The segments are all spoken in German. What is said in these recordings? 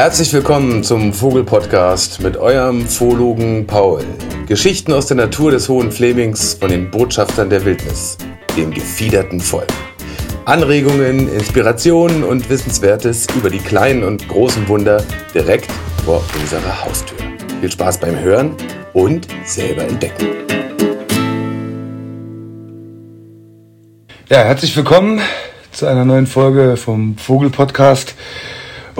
Herzlich willkommen zum Vogelpodcast mit eurem Vologen Paul. Geschichten aus der Natur des Hohen Flemings von den Botschaftern der Wildnis, dem gefiederten Volk. Anregungen, Inspirationen und Wissenswertes über die kleinen und großen Wunder direkt vor unserer Haustür. Viel Spaß beim Hören und selber entdecken. Ja, herzlich willkommen zu einer neuen Folge vom Vogelpodcast.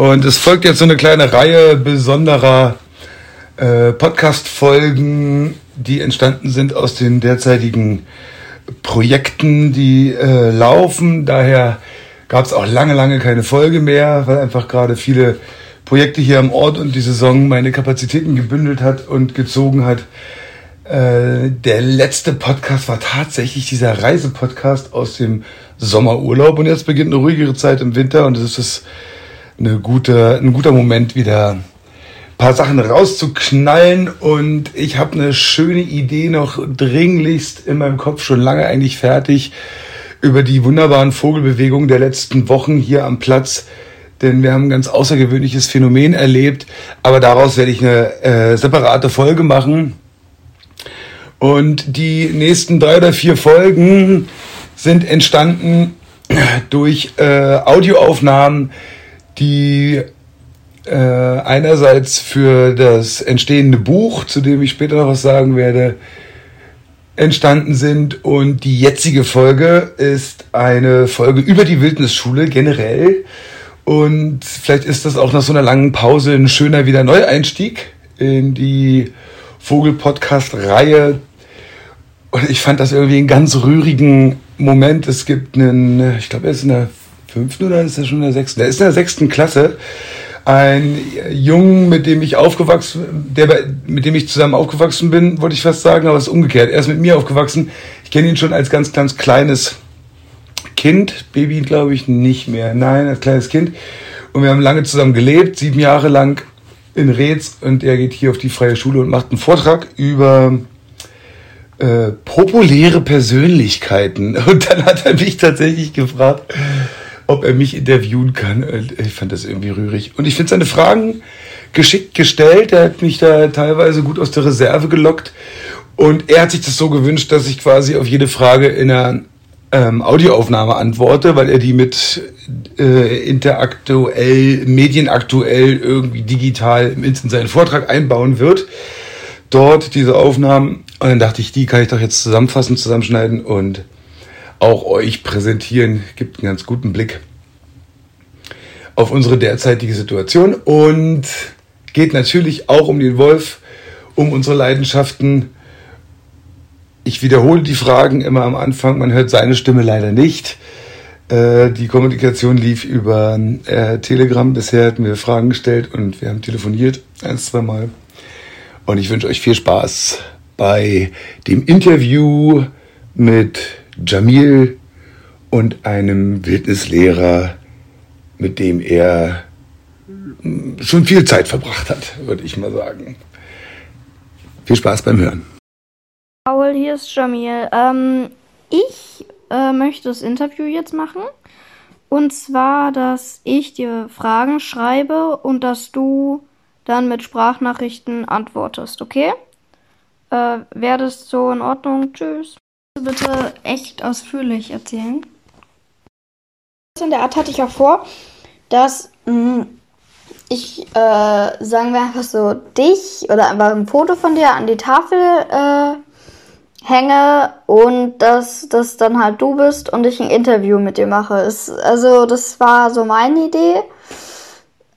Und es folgt jetzt so eine kleine Reihe besonderer äh, Podcast-Folgen, die entstanden sind aus den derzeitigen Projekten, die äh, laufen. Daher gab es auch lange, lange keine Folge mehr, weil einfach gerade viele Projekte hier am Ort und die Saison meine Kapazitäten gebündelt hat und gezogen hat. Äh, der letzte Podcast war tatsächlich dieser Reisepodcast aus dem Sommerurlaub und jetzt beginnt eine ruhigere Zeit im Winter und es ist eine gute, ein guter Moment wieder paar Sachen rauszuknallen. Und ich habe eine schöne Idee noch dringlichst in meinem Kopf schon lange eigentlich fertig über die wunderbaren Vogelbewegungen der letzten Wochen hier am Platz. Denn wir haben ein ganz außergewöhnliches Phänomen erlebt, aber daraus werde ich eine äh, separate Folge machen. Und die nächsten drei oder vier Folgen sind entstanden durch äh, Audioaufnahmen, die äh, einerseits für das entstehende Buch, zu dem ich später noch was sagen werde, entstanden sind. Und die jetzige Folge ist eine Folge über die Wildnisschule generell. Und vielleicht ist das auch nach so einer langen Pause ein schöner wieder Neueinstieg in die Vogel-Podcast-Reihe. Und ich fand das irgendwie einen ganz rührigen Moment. Es gibt einen, ich glaube, er ist in der fünften oder ist er schon in der sechsten? Er ist in der sechsten Klasse. Ein Jungen, mit dem ich aufgewachsen, der, mit dem ich zusammen aufgewachsen bin, wollte ich fast sagen, aber es ist umgekehrt. Er ist mit mir aufgewachsen. Ich kenne ihn schon als ganz, ganz kleines Kind. Baby, glaube ich, nicht mehr. Nein, als kleines Kind. Und wir haben lange zusammen gelebt, sieben Jahre lang in Reetz. Und er geht hier auf die freie Schule und macht einen Vortrag über äh, populäre Persönlichkeiten. Und dann hat er mich tatsächlich gefragt, ob er mich interviewen kann. Ich fand das irgendwie rührig. Und ich finde seine Fragen geschickt gestellt. Er hat mich da teilweise gut aus der Reserve gelockt. Und er hat sich das so gewünscht, dass ich quasi auf jede Frage in einer ähm, Audioaufnahme antworte, weil er die mit äh, interaktuell, medienaktuell irgendwie digital in seinen Vortrag einbauen wird. Dort diese Aufnahmen. Und dann dachte ich, die kann ich doch jetzt zusammenfassen, zusammenschneiden und auch euch präsentieren, gibt einen ganz guten Blick auf unsere derzeitige Situation und geht natürlich auch um den Wolf, um unsere Leidenschaften. Ich wiederhole die Fragen immer am Anfang, man hört seine Stimme leider nicht. Äh, die Kommunikation lief über äh, Telegram. Bisher hatten wir Fragen gestellt und wir haben telefoniert, ein, zwei Mal. Und ich wünsche euch viel Spaß bei dem Interview mit Jamil und einem Wildnislehrer, mit dem er schon viel Zeit verbracht hat, würde ich mal sagen. Viel Spaß beim Hören. Paul, hier ist Jamil. Ähm, ich äh, möchte das Interview jetzt machen. Und zwar, dass ich dir Fragen schreibe und dass du dann mit Sprachnachrichten antwortest, okay? Äh, Wäre das so in Ordnung? Tschüss bitte echt ausführlich erzählen? In der Art hatte ich auch vor, dass mh, mm, ich, äh, sagen wir einfach so, dich oder einfach ein Foto von dir an die Tafel äh, hänge und dass das dann halt du bist und ich ein Interview mit dir mache. Ist, also das war so meine Idee.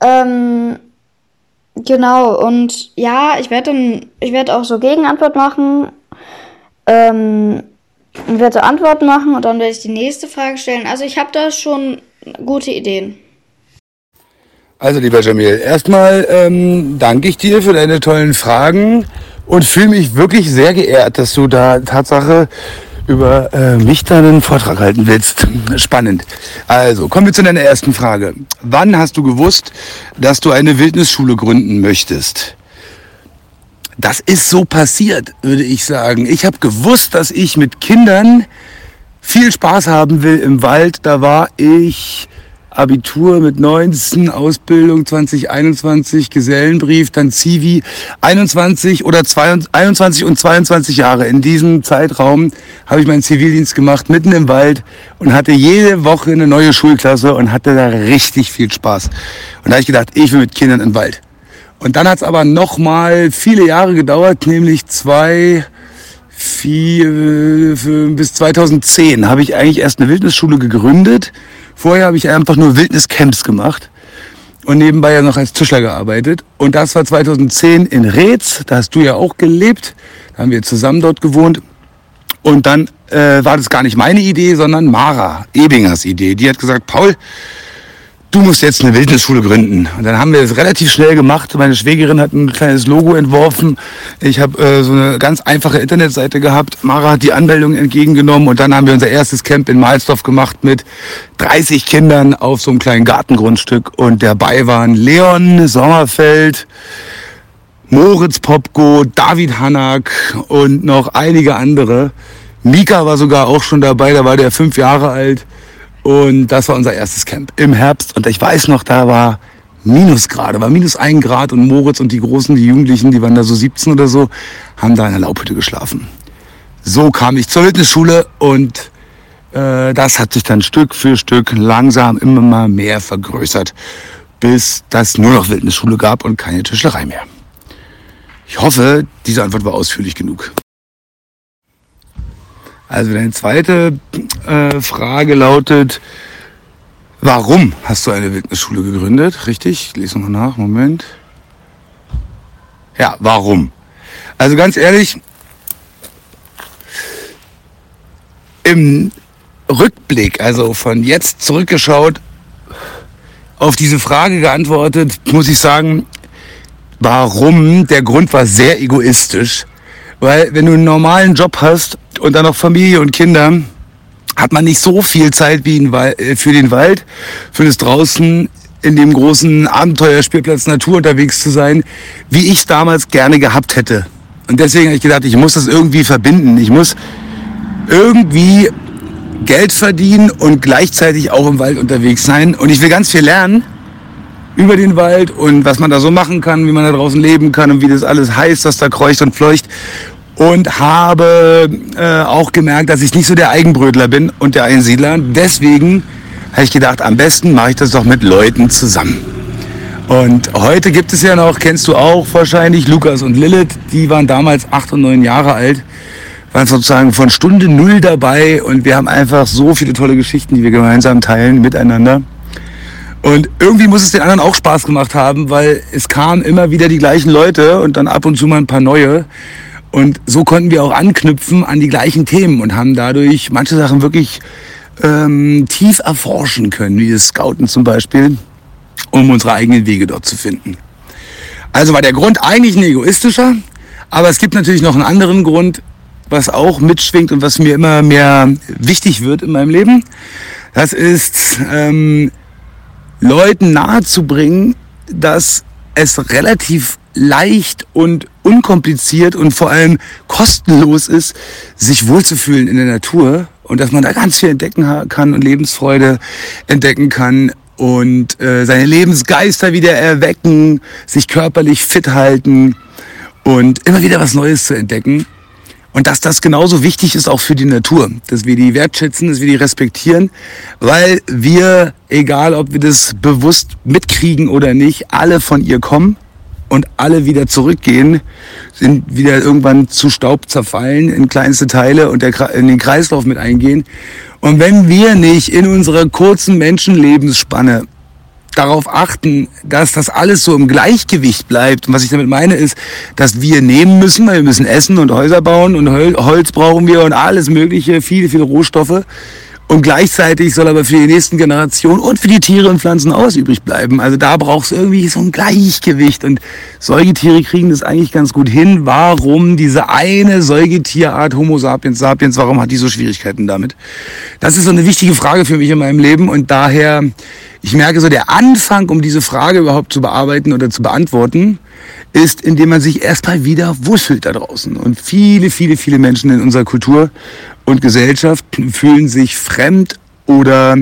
Ähm, genau, und ja, ich werde dann, auch so Gegenantwort machen. Ähm, ich werde Antworten machen und dann werde ich die nächste Frage stellen. Also ich habe da schon gute Ideen. Also lieber Jamil, erstmal ähm, danke ich dir für deine tollen Fragen und fühle mich wirklich sehr geehrt, dass du da Tatsache über äh, mich deinen Vortrag halten willst. Spannend. Also, kommen wir zu deiner ersten Frage. Wann hast du gewusst, dass du eine Wildnisschule gründen möchtest? Das ist so passiert, würde ich sagen. Ich habe gewusst, dass ich mit Kindern viel Spaß haben will im Wald. Da war ich Abitur mit 19, Ausbildung 2021, Gesellenbrief, dann Zivi 21 oder 21 und 22 Jahre. In diesem Zeitraum habe ich meinen Zivildienst gemacht, mitten im Wald und hatte jede Woche eine neue Schulklasse und hatte da richtig viel Spaß. Und da habe ich gedacht, ich will mit Kindern im Wald. Und dann hat es aber noch mal viele Jahre gedauert, nämlich zwei, vier, bis 2010 habe ich eigentlich erst eine Wildnisschule gegründet Vorher habe ich einfach nur Wildniscamps gemacht und nebenbei ja noch als Tischler gearbeitet. Und das war 2010 in Reetz, da hast du ja auch gelebt, da haben wir zusammen dort gewohnt. Und dann äh, war das gar nicht meine Idee, sondern Mara Ebingers Idee. Die hat gesagt, Paul, du musst jetzt eine Wildnisschule gründen. Und dann haben wir es relativ schnell gemacht. Meine Schwägerin hat ein kleines Logo entworfen. Ich habe äh, so eine ganz einfache Internetseite gehabt. Mara hat die Anmeldung entgegengenommen und dann haben wir unser erstes Camp in Malsdorf gemacht mit 30 Kindern auf so einem kleinen Gartengrundstück. Und dabei waren Leon Sommerfeld, Moritz Popko, David Hanak und noch einige andere. Mika war sogar auch schon dabei, da war der fünf Jahre alt. Und das war unser erstes Camp im Herbst. Und ich weiß noch, da war Minusgrade, war minus ein Grad und Moritz und die Großen, die Jugendlichen, die waren da so 17 oder so, haben da in der Laubhütte geschlafen. So kam ich zur Wildnisschule und äh, das hat sich dann Stück für Stück langsam immer mal mehr vergrößert, bis das nur noch Wildnisschule gab und keine Tischlerei mehr. Ich hoffe, diese Antwort war ausführlich genug. Also deine zweite äh, Frage lautet, warum hast du eine Wildnisschule gegründet? Richtig? Ich lese nochmal nach. Moment. Ja, warum? Also ganz ehrlich, im Rückblick, also von jetzt zurückgeschaut, auf diese Frage geantwortet, muss ich sagen, warum? Der Grund war sehr egoistisch. Weil wenn du einen normalen Job hast und dann noch Familie und Kinder, hat man nicht so viel Zeit wie äh, für den Wald, für das draußen in dem großen Abenteuerspielplatz Natur unterwegs zu sein, wie ich damals gerne gehabt hätte. Und deswegen habe ich gedacht, ich muss das irgendwie verbinden. Ich muss irgendwie Geld verdienen und gleichzeitig auch im Wald unterwegs sein. Und ich will ganz viel lernen über den Wald und was man da so machen kann, wie man da draußen leben kann und wie das alles heißt, was da kreucht und fleucht und habe äh, auch gemerkt, dass ich nicht so der Eigenbrötler bin und der Einsiedler. Deswegen habe ich gedacht, am besten mache ich das doch mit Leuten zusammen. Und heute gibt es ja noch, kennst du auch wahrscheinlich, Lukas und Lilith, die waren damals acht und neun Jahre alt, waren sozusagen von Stunde null dabei und wir haben einfach so viele tolle Geschichten, die wir gemeinsam teilen miteinander. Und irgendwie muss es den anderen auch Spaß gemacht haben, weil es kamen immer wieder die gleichen Leute und dann ab und zu mal ein paar neue. Und so konnten wir auch anknüpfen an die gleichen Themen und haben dadurch manche Sachen wirklich ähm, tief erforschen können, wie das Scouten zum Beispiel, um unsere eigenen Wege dort zu finden. Also war der Grund eigentlich ein egoistischer, aber es gibt natürlich noch einen anderen Grund, was auch mitschwingt und was mir immer mehr wichtig wird in meinem Leben. Das ist ähm, Leuten nahezubringen, dass es relativ leicht und unkompliziert und vor allem kostenlos ist, sich wohlzufühlen in der Natur und dass man da ganz viel entdecken kann und Lebensfreude entdecken kann und äh, seine Lebensgeister wieder erwecken, sich körperlich fit halten und immer wieder was Neues zu entdecken. Und dass das genauso wichtig ist auch für die Natur, dass wir die wertschätzen, dass wir die respektieren, weil wir, egal ob wir das bewusst mitkriegen oder nicht, alle von ihr kommen und alle wieder zurückgehen, sind wieder irgendwann zu Staub zerfallen in kleinste Teile und der, in den Kreislauf mit eingehen. Und wenn wir nicht in unserer kurzen Menschenlebensspanne darauf achten, dass das alles so im Gleichgewicht bleibt. Und was ich damit meine ist, dass wir nehmen müssen, weil wir müssen essen und Häuser bauen und Holz brauchen wir und alles mögliche, viele, viele Rohstoffe. Und gleichzeitig soll aber für die nächsten Generationen und für die Tiere und Pflanzen aus übrig bleiben. Also da braucht es irgendwie so ein Gleichgewicht. Und Säugetiere kriegen das eigentlich ganz gut hin. Warum diese eine Säugetierart Homo sapiens sapiens, warum hat die so Schwierigkeiten damit? Das ist so eine wichtige Frage für mich in meinem Leben. Und daher, ich merke so, der Anfang, um diese Frage überhaupt zu bearbeiten oder zu beantworten, ist, indem man sich erstmal wieder wuschelt da draußen. Und viele, viele, viele Menschen in unserer Kultur und Gesellschaft fühlen sich fremd oder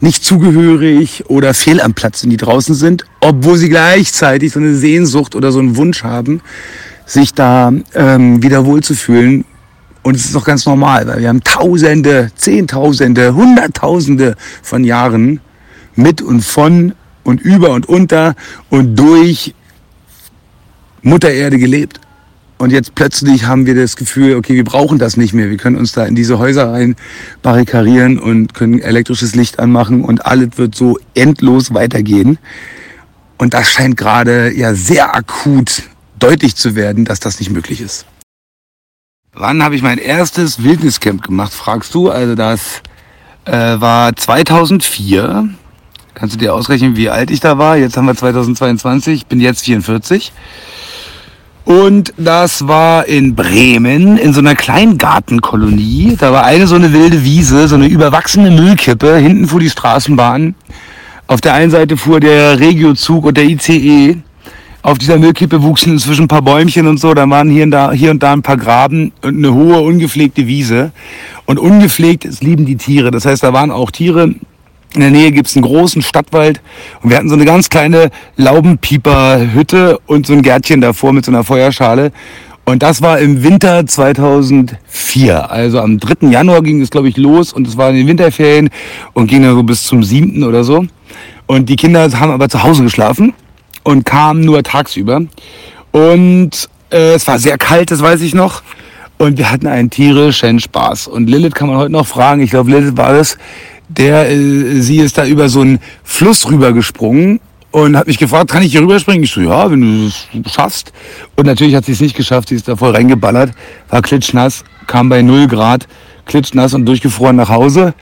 nicht zugehörig oder fehl am Platz, wenn die draußen sind, obwohl sie gleichzeitig so eine Sehnsucht oder so einen Wunsch haben, sich da ähm, wieder wohlzufühlen. Und es ist doch ganz normal, weil wir haben Tausende, Zehntausende, Hunderttausende von Jahren mit und von und über und unter und durch Mutter Erde gelebt. Und jetzt plötzlich haben wir das Gefühl, okay, wir brauchen das nicht mehr. Wir können uns da in diese Häuser rein barrikarieren und können elektrisches Licht anmachen und alles wird so endlos weitergehen. Und das scheint gerade ja sehr akut deutlich zu werden, dass das nicht möglich ist. Wann habe ich mein erstes Wildniscamp gemacht, fragst du? Also das äh, war 2004. Kannst du dir ausrechnen, wie alt ich da war? Jetzt haben wir 2022, bin jetzt 44. Und das war in Bremen, in so einer Kleingartenkolonie. Da war eine so eine wilde Wiese, so eine überwachsene Müllkippe. Hinten fuhr die Straßenbahn. Auf der einen Seite fuhr der Regiozug und der ICE. Auf dieser Müllkippe wuchsen inzwischen ein paar Bäumchen und so. Da waren hier und da, hier und da ein paar Graben und eine hohe, ungepflegte Wiese. Und ungepflegt, es lieben die Tiere. Das heißt, da waren auch Tiere, in der Nähe gibt's einen großen Stadtwald und wir hatten so eine ganz kleine Laubenpieper-Hütte und so ein Gärtchen davor mit so einer Feuerschale. Und das war im Winter 2004. Also am 3. Januar ging es, glaube ich, los und es war in den Winterferien und ging dann so bis zum 7. oder so. Und die Kinder haben aber zu Hause geschlafen und kamen nur tagsüber. Und äh, es war sehr kalt, das weiß ich noch. Und wir hatten einen tierischen Spaß. Und Lilith kann man heute noch fragen. Ich glaube, Lilith war das, der, äh, sie ist da über so einen Fluss rübergesprungen und hat mich gefragt, kann ich hier rüberspringen? Ich so, ja, wenn du es schaffst. Und natürlich hat sie es nicht geschafft, sie ist da voll reingeballert, war klitschnass, kam bei 0 Grad, klitschnass und durchgefroren nach Hause.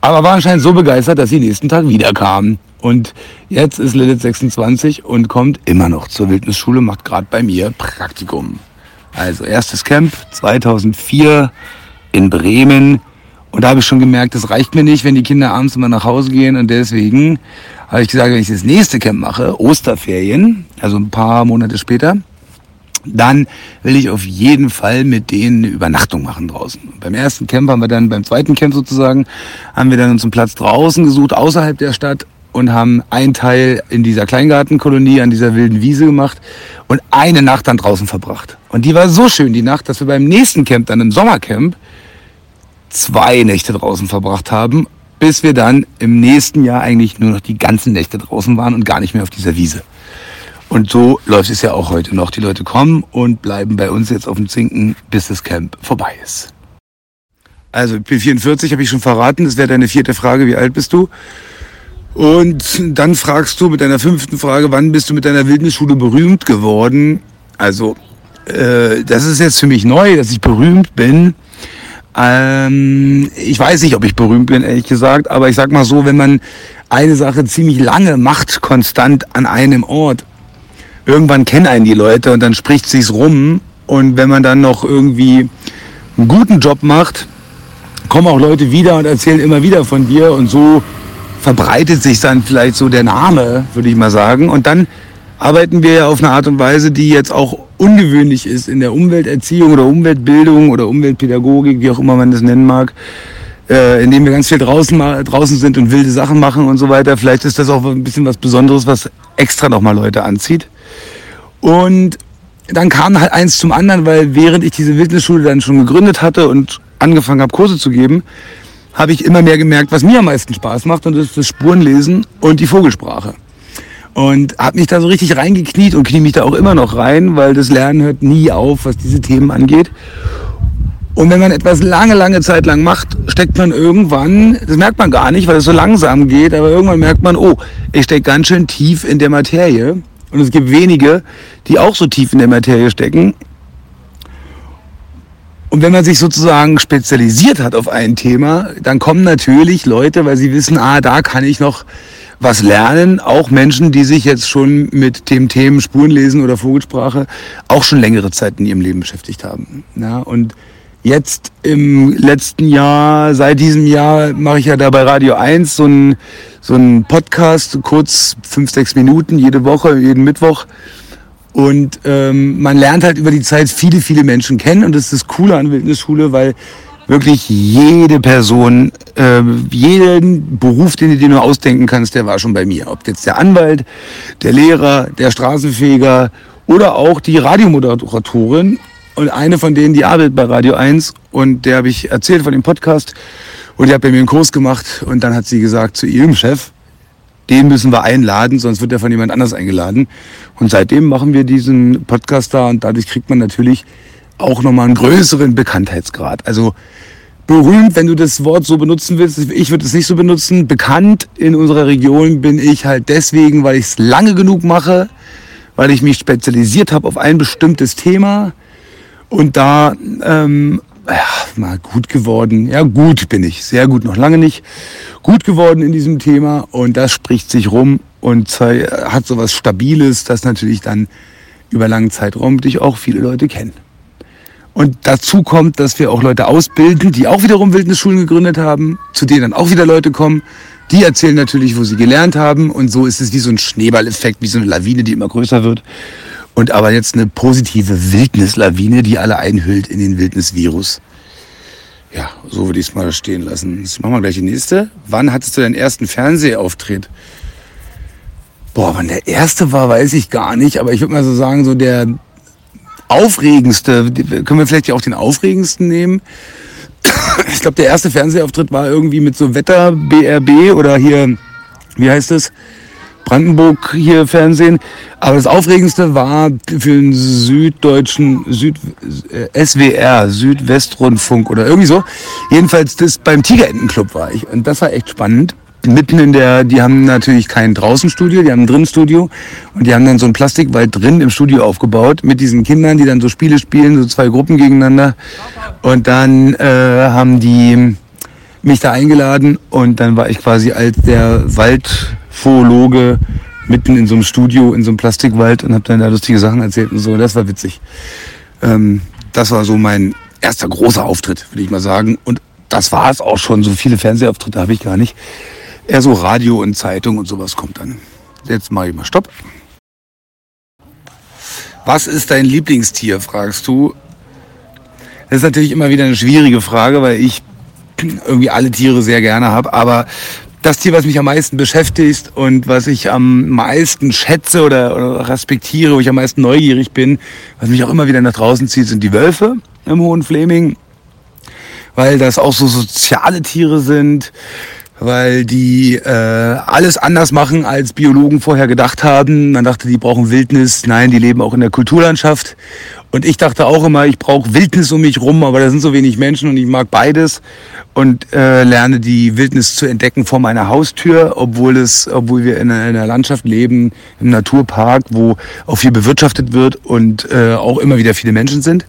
Aber war anscheinend so begeistert, dass sie nächsten Tag wiederkam. Und jetzt ist Lilith 26 und kommt immer noch zur Wildnisschule, macht gerade bei mir Praktikum. Also erstes Camp 2004 in Bremen. Und da habe ich schon gemerkt, das reicht mir nicht, wenn die Kinder abends immer nach Hause gehen. Und deswegen habe ich gesagt, wenn ich das nächste Camp mache, Osterferien, also ein paar Monate später, dann will ich auf jeden Fall mit denen eine Übernachtung machen draußen. Beim ersten Camp haben wir dann, beim zweiten Camp sozusagen, haben wir dann uns einen Platz draußen gesucht, außerhalb der Stadt und haben einen Teil in dieser Kleingartenkolonie an dieser wilden Wiese gemacht und eine Nacht dann draußen verbracht. Und die war so schön, die Nacht, dass wir beim nächsten Camp, dann im Sommercamp, zwei Nächte draußen verbracht haben, bis wir dann im nächsten Jahr eigentlich nur noch die ganzen Nächte draußen waren und gar nicht mehr auf dieser Wiese. Und so läuft es ja auch heute noch. Die Leute kommen und bleiben bei uns jetzt auf dem Zinken, bis das Camp vorbei ist. Also ich bin 44, habe ich schon verraten. Das wäre deine vierte Frage. Wie alt bist du? Und dann fragst du mit deiner fünften Frage, wann bist du mit deiner Wildnisschule berühmt geworden? Also äh, das ist jetzt für mich neu, dass ich berühmt bin. Ähm, ich weiß nicht, ob ich berühmt bin, ehrlich gesagt, aber ich sag mal so, wenn man eine Sache ziemlich lange macht, konstant an einem Ort, irgendwann kennen einen die Leute und dann spricht sich's rum und wenn man dann noch irgendwie einen guten Job macht, kommen auch Leute wieder und erzählen immer wieder von dir und so verbreitet sich dann vielleicht so der Name, würde ich mal sagen. Und dann arbeiten wir ja auf eine Art und Weise, die jetzt auch ungewöhnlich ist in der Umwelterziehung oder Umweltbildung oder Umweltpädagogik, wie auch immer man das nennen mag, äh, indem wir ganz viel draußen, draußen sind und wilde Sachen machen und so weiter. Vielleicht ist das auch ein bisschen was Besonderes, was extra nochmal Leute anzieht. Und dann kam halt eins zum anderen, weil während ich diese Wildnisschule dann schon gegründet hatte und angefangen habe, Kurse zu geben, habe ich immer mehr gemerkt, was mir am meisten Spaß macht und das ist das Spurenlesen und die Vogelsprache. Und habe mich da so richtig reingekniet und knie mich da auch immer noch rein, weil das Lernen hört nie auf, was diese Themen angeht. Und wenn man etwas lange, lange Zeit lang macht, steckt man irgendwann, das merkt man gar nicht, weil es so langsam geht, aber irgendwann merkt man, oh, ich stecke ganz schön tief in der Materie. Und es gibt wenige, die auch so tief in der Materie stecken. Und wenn man sich sozusagen spezialisiert hat auf ein Thema, dann kommen natürlich Leute, weil sie wissen, ah, da kann ich noch was lernen. Auch Menschen, die sich jetzt schon mit dem Themen Spurenlesen oder Vogelsprache auch schon längere Zeit in ihrem Leben beschäftigt haben. Ja, und jetzt im letzten Jahr, seit diesem Jahr, mache ich ja da bei Radio 1 so einen so Podcast, kurz fünf, sechs Minuten jede Woche, jeden Mittwoch und ähm, man lernt halt über die Zeit viele, viele Menschen kennen und das ist das Coole an Wildnisschule, weil wirklich jede Person, äh, jeden Beruf, den du dir nur ausdenken kannst, der war schon bei mir. Ob jetzt der Anwalt, der Lehrer, der Straßenfeger oder auch die Radiomoderatorin und eine von denen, die arbeitet bei Radio 1 und der habe ich erzählt von dem Podcast und die hat bei mir einen Kurs gemacht und dann hat sie gesagt zu ihrem Chef, den müssen wir einladen, sonst wird er von jemand anders eingeladen. Und seitdem machen wir diesen Podcast da und dadurch kriegt man natürlich auch nochmal einen größeren Bekanntheitsgrad. Also berühmt, wenn du das Wort so benutzen willst. Ich würde es nicht so benutzen. Bekannt in unserer Region bin ich halt deswegen, weil ich es lange genug mache, weil ich mich spezialisiert habe auf ein bestimmtes Thema und da ähm, ja, mal gut geworden. Ja, gut bin ich. Sehr gut, noch lange nicht. Gut geworden in diesem Thema und das spricht sich rum und hat so was Stabiles, das natürlich dann über langen Zeitraum dich auch viele Leute kennen. Und dazu kommt, dass wir auch Leute ausbilden, die auch wiederum Wildnisschulen gegründet haben, zu denen dann auch wieder Leute kommen. Die erzählen natürlich, wo sie gelernt haben. Und so ist es wie so ein Schneeballeffekt, wie so eine Lawine, die immer größer wird. Und aber jetzt eine positive Wildnislawine, die alle einhüllt in den Wildnisvirus. Ja, so würde ich es mal stehen lassen. Jetzt machen wir gleich die nächste. Wann hattest du deinen ersten Fernsehauftritt? Boah, wann der erste war, weiß ich gar nicht. Aber ich würde mal so sagen, so der aufregendste, können wir vielleicht auch den aufregendsten nehmen? Ich glaube, der erste Fernsehauftritt war irgendwie mit so Wetter, BRB oder hier, wie heißt es? Brandenburg hier Fernsehen. Aber das Aufregendste war für den süddeutschen Süd, äh, SWR, Südwestrundfunk oder irgendwie so. Jedenfalls das beim Tigerentenclub war ich. Und das war echt spannend mitten in der, die haben natürlich kein Draußenstudio, die haben ein Drinnenstudio und die haben dann so ein Plastikwald drin im Studio aufgebaut mit diesen Kindern, die dann so Spiele spielen, so zwei Gruppen gegeneinander. Und dann äh, haben die mich da eingeladen und dann war ich quasi als der Waldfoologe mitten in so einem Studio, in so einem Plastikwald und habe dann da lustige Sachen erzählt und so. Das war witzig. Ähm, das war so mein erster großer Auftritt, würde ich mal sagen. Und das war es auch schon. So viele Fernsehauftritte habe ich gar nicht. Eher so Radio und Zeitung und sowas kommt dann. Jetzt mache ich mal Stopp. Was ist dein Lieblingstier, fragst du. Das ist natürlich immer wieder eine schwierige Frage, weil ich irgendwie alle Tiere sehr gerne habe. Aber das Tier, was mich am meisten beschäftigt und was ich am meisten schätze oder, oder respektiere, wo ich am meisten neugierig bin, was mich auch immer wieder nach draußen zieht, sind die Wölfe im Hohen Fleming, weil das auch so soziale Tiere sind weil die äh, alles anders machen, als Biologen vorher gedacht haben. Man dachte, die brauchen Wildnis. Nein, die leben auch in der Kulturlandschaft. Und ich dachte auch immer, ich brauche Wildnis um mich rum, aber da sind so wenig Menschen und ich mag beides und äh, lerne die Wildnis zu entdecken vor meiner Haustür, obwohl es, obwohl wir in einer, in einer Landschaft leben, im Naturpark, wo auch viel bewirtschaftet wird und äh, auch immer wieder viele Menschen sind.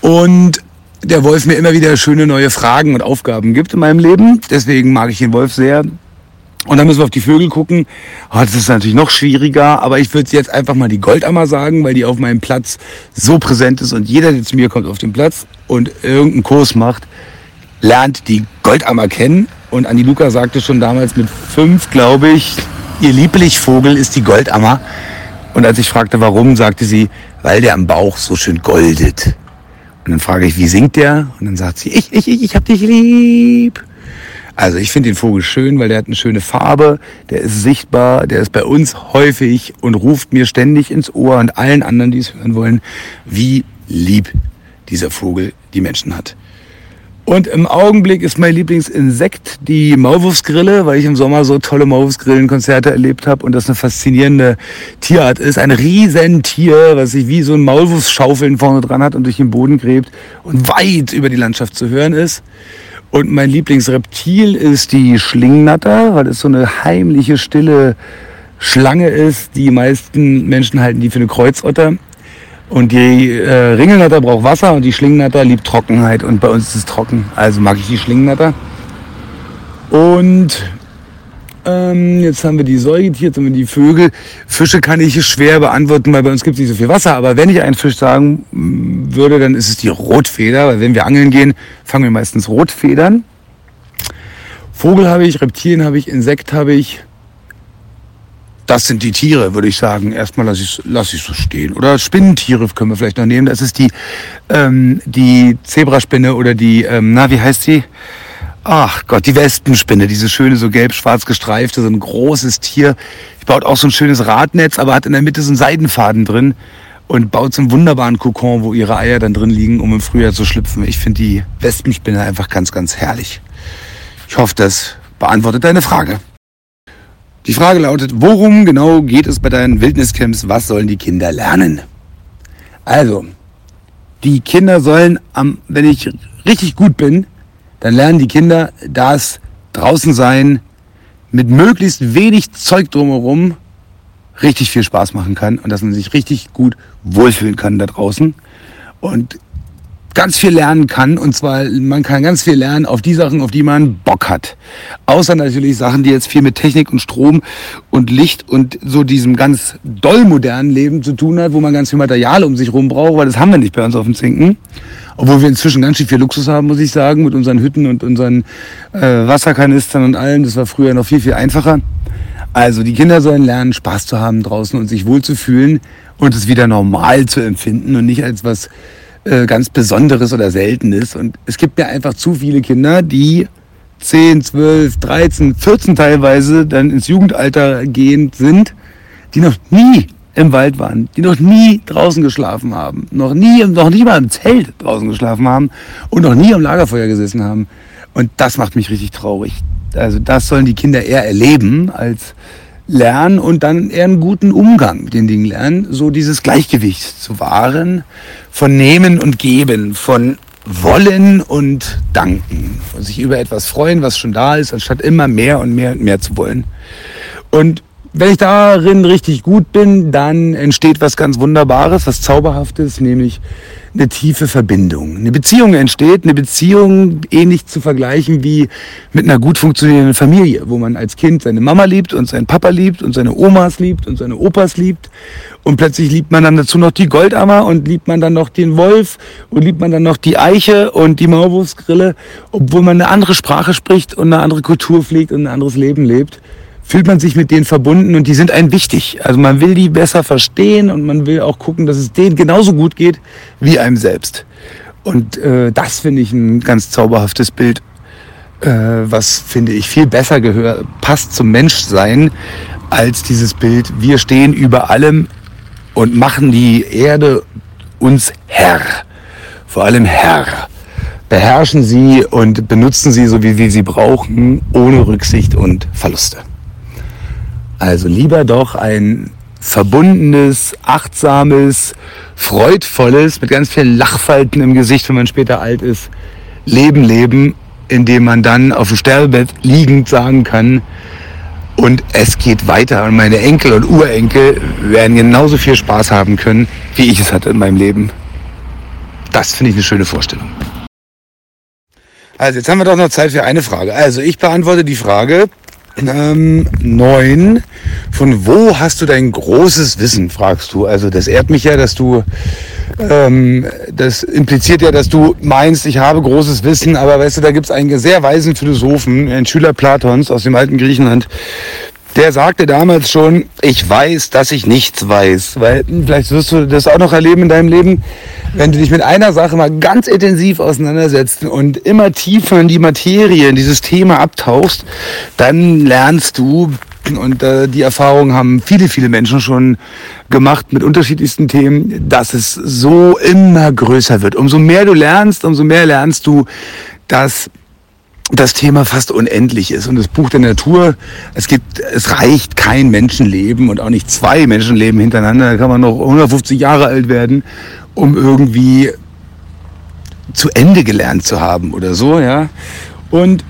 Und der Wolf mir immer wieder schöne neue Fragen und Aufgaben gibt in meinem Leben. Deswegen mag ich den Wolf sehr. Und dann müssen wir auf die Vögel gucken. Oh, das ist natürlich noch schwieriger, aber ich würde jetzt einfach mal die Goldammer sagen, weil die auf meinem Platz so präsent ist und jeder, der zu mir kommt auf den Platz und irgendeinen Kurs macht, lernt die Goldammer kennen. Und Anni Luca sagte schon damals mit fünf, glaube ich, ihr Lieblingsvogel ist die Goldammer. Und als ich fragte, warum, sagte sie, weil der am Bauch so schön goldet. Und dann frage ich, wie singt der? Und dann sagt sie, ich, ich, ich, ich hab dich lieb. Also ich finde den Vogel schön, weil der hat eine schöne Farbe, der ist sichtbar, der ist bei uns häufig und ruft mir ständig ins Ohr und allen anderen, die es hören wollen, wie lieb dieser Vogel die Menschen hat. Und im Augenblick ist mein Lieblingsinsekt die Maulwurfsgrille, weil ich im Sommer so tolle Maulwurfsgrillenkonzerte erlebt habe und das eine faszinierende Tierart ist. Ein Riesentier, was sich wie so ein Maulwurfsschaufeln vorne dran hat und durch den Boden gräbt und weit über die Landschaft zu hören ist. Und mein Lieblingsreptil ist die Schlingnatter, weil es so eine heimliche, stille Schlange ist. Die meisten Menschen halten die für eine Kreuzotter. Und die äh, Ringelnatter braucht Wasser und die Schlingennatter liebt Trockenheit. Und bei uns ist es trocken. Also mag ich die Schlingennatter. Und ähm, jetzt haben wir die Säugetiere, jetzt haben wir die Vögel. Fische kann ich schwer beantworten, weil bei uns gibt es nicht so viel Wasser. Aber wenn ich einen Fisch sagen würde, dann ist es die Rotfeder. Weil wenn wir angeln gehen, fangen wir meistens Rotfedern. Vogel habe ich, Reptilien habe ich, Insekt habe ich. Das sind die Tiere, würde ich sagen. Erstmal lasse ich lass ich so stehen. Oder Spinnentiere können wir vielleicht noch nehmen. Das ist die, ähm, die Zebraspinne oder die, ähm, na, wie heißt sie? Ach Gott, die Wespenspinne, diese schöne, so gelb-schwarz gestreifte, so ein großes Tier. Die baut auch so ein schönes Radnetz, aber hat in der Mitte so einen Seidenfaden drin und baut so einen wunderbaren Kokon, wo ihre Eier dann drin liegen, um im Frühjahr zu schlüpfen. Ich finde die Wespenspinne einfach ganz, ganz herrlich. Ich hoffe, das beantwortet deine Frage. Die Frage lautet, worum genau geht es bei deinen Wildniscamps? Was sollen die Kinder lernen? Also, die Kinder sollen, am, wenn ich richtig gut bin, dann lernen die Kinder, dass draußen sein mit möglichst wenig Zeug drumherum richtig viel Spaß machen kann und dass man sich richtig gut wohlfühlen kann da draußen und ganz viel lernen kann und zwar man kann ganz viel lernen auf die Sachen, auf die man Bock hat. Außer natürlich Sachen, die jetzt viel mit Technik und Strom und Licht und so diesem ganz doll modernen Leben zu tun hat, wo man ganz viel Material um sich rum braucht, weil das haben wir nicht bei uns auf dem Zinken. Obwohl wir inzwischen ganz schön viel Luxus haben, muss ich sagen, mit unseren Hütten und unseren äh, Wasserkanistern und allem. Das war früher noch viel, viel einfacher. Also die Kinder sollen lernen, Spaß zu haben draußen und sich wohlzufühlen und es wieder normal zu empfinden und nicht als was äh, ganz Besonderes oder Seltenes. Und es gibt ja einfach zu viele Kinder, die 10, 12, 13, 14 teilweise dann ins Jugendalter gehend sind, die noch nie im Wald waren, die noch nie draußen geschlafen haben, noch nie, noch nie mal im Zelt draußen geschlafen haben und noch nie am Lagerfeuer gesessen haben. Und das macht mich richtig traurig. Also das sollen die Kinder eher erleben als lernen und dann eher einen guten Umgang mit den Dingen lernen, so dieses Gleichgewicht zu wahren von Nehmen und Geben, von Wollen und Danken und sich über etwas freuen, was schon da ist, anstatt immer mehr und mehr und mehr zu wollen. Und wenn ich darin richtig gut bin, dann entsteht was ganz Wunderbares, was Zauberhaftes, nämlich eine tiefe Verbindung. Eine Beziehung entsteht, eine Beziehung ähnlich zu vergleichen wie mit einer gut funktionierenden Familie, wo man als Kind seine Mama liebt und seinen Papa liebt und seine Omas liebt und seine Opas liebt. Und plötzlich liebt man dann dazu noch die Goldammer und liebt man dann noch den Wolf und liebt man dann noch die Eiche und die Maulwurfsgrille, obwohl man eine andere Sprache spricht und eine andere Kultur pflegt und ein anderes Leben lebt fühlt man sich mit denen verbunden und die sind einem wichtig. Also man will die besser verstehen und man will auch gucken, dass es denen genauso gut geht wie einem selbst. Und äh, das finde ich ein ganz zauberhaftes Bild, äh, was finde ich viel besser gehört, passt zum Menschsein als dieses Bild, wir stehen über allem und machen die Erde uns Herr. Vor allem Herr. Beherrschen sie und benutzen sie so, wie wir sie brauchen, ohne Rücksicht und Verluste. Also lieber doch ein verbundenes, achtsames, freudvolles, mit ganz vielen Lachfalten im Gesicht, wenn man später alt ist, Leben leben, in dem man dann auf dem Sterbebett liegend sagen kann, und es geht weiter. Und meine Enkel und Urenkel werden genauso viel Spaß haben können, wie ich es hatte in meinem Leben. Das finde ich eine schöne Vorstellung. Also jetzt haben wir doch noch Zeit für eine Frage. Also ich beantworte die Frage, ähm, 9. Von wo hast du dein großes Wissen, fragst du. Also das ehrt mich ja, dass du, ähm, das impliziert ja, dass du meinst, ich habe großes Wissen, aber weißt du, da gibt es einen sehr weisen Philosophen, einen Schüler Platons aus dem alten Griechenland, der sagte damals schon, ich weiß, dass ich nichts weiß. Weil hm, vielleicht wirst du das auch noch erleben in deinem Leben, wenn du dich mit einer Sache mal ganz intensiv auseinandersetzt und immer tiefer in die Materie, in dieses Thema abtauchst, dann lernst du, und äh, die Erfahrung haben viele, viele Menschen schon gemacht mit unterschiedlichsten Themen, dass es so immer größer wird. Umso mehr du lernst, umso mehr lernst du, dass das Thema fast unendlich ist. Und das Buch der Natur, es gibt, es reicht kein Menschenleben und auch nicht zwei Menschenleben hintereinander. Da kann man noch 150 Jahre alt werden, um irgendwie zu Ende gelernt zu haben oder so, ja. Und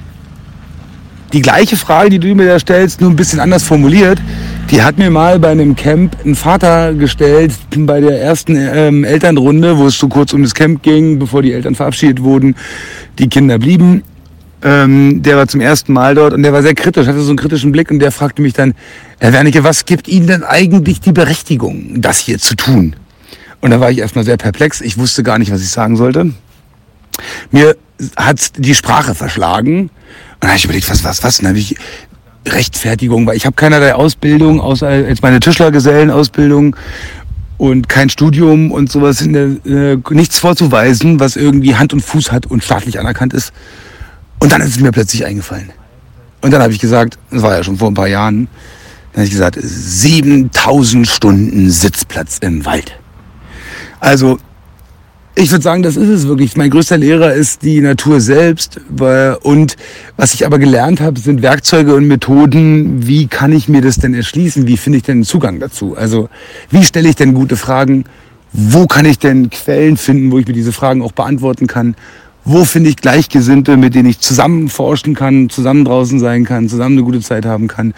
die gleiche Frage, die du mir da stellst, nur ein bisschen anders formuliert, die hat mir mal bei einem Camp ein Vater gestellt, bei der ersten ähm, Elternrunde, wo es so kurz um das Camp ging, bevor die Eltern verabschiedet wurden. Die Kinder blieben ähm, der war zum ersten Mal dort und der war sehr kritisch, hatte so einen kritischen Blick und der fragte mich dann, Herr Wernicke, was gibt Ihnen denn eigentlich die Berechtigung, das hier zu tun? Und da war ich erstmal sehr perplex. Ich wusste gar nicht, was ich sagen sollte. Mir hat die Sprache verschlagen. Und dann habe ich überlegt, was, was, was? Und dann habe ich Rechtfertigung, weil ich habe keinerlei Ausbildung, außer als meine Tischlergesellenausbildung und kein Studium und sowas, äh, nichts vorzuweisen, was irgendwie Hand und Fuß hat und staatlich anerkannt ist. Und dann ist es mir plötzlich eingefallen. Und dann habe ich gesagt, das war ja schon vor ein paar Jahren, dann habe ich gesagt, 7000 Stunden Sitzplatz im Wald. Also ich würde sagen, das ist es wirklich. Mein größter Lehrer ist die Natur selbst. Und was ich aber gelernt habe, sind Werkzeuge und Methoden. Wie kann ich mir das denn erschließen? Wie finde ich denn einen Zugang dazu? Also wie stelle ich denn gute Fragen? Wo kann ich denn Quellen finden, wo ich mir diese Fragen auch beantworten kann? Wo finde ich Gleichgesinnte, mit denen ich zusammen forschen kann, zusammen draußen sein kann, zusammen eine gute Zeit haben kann?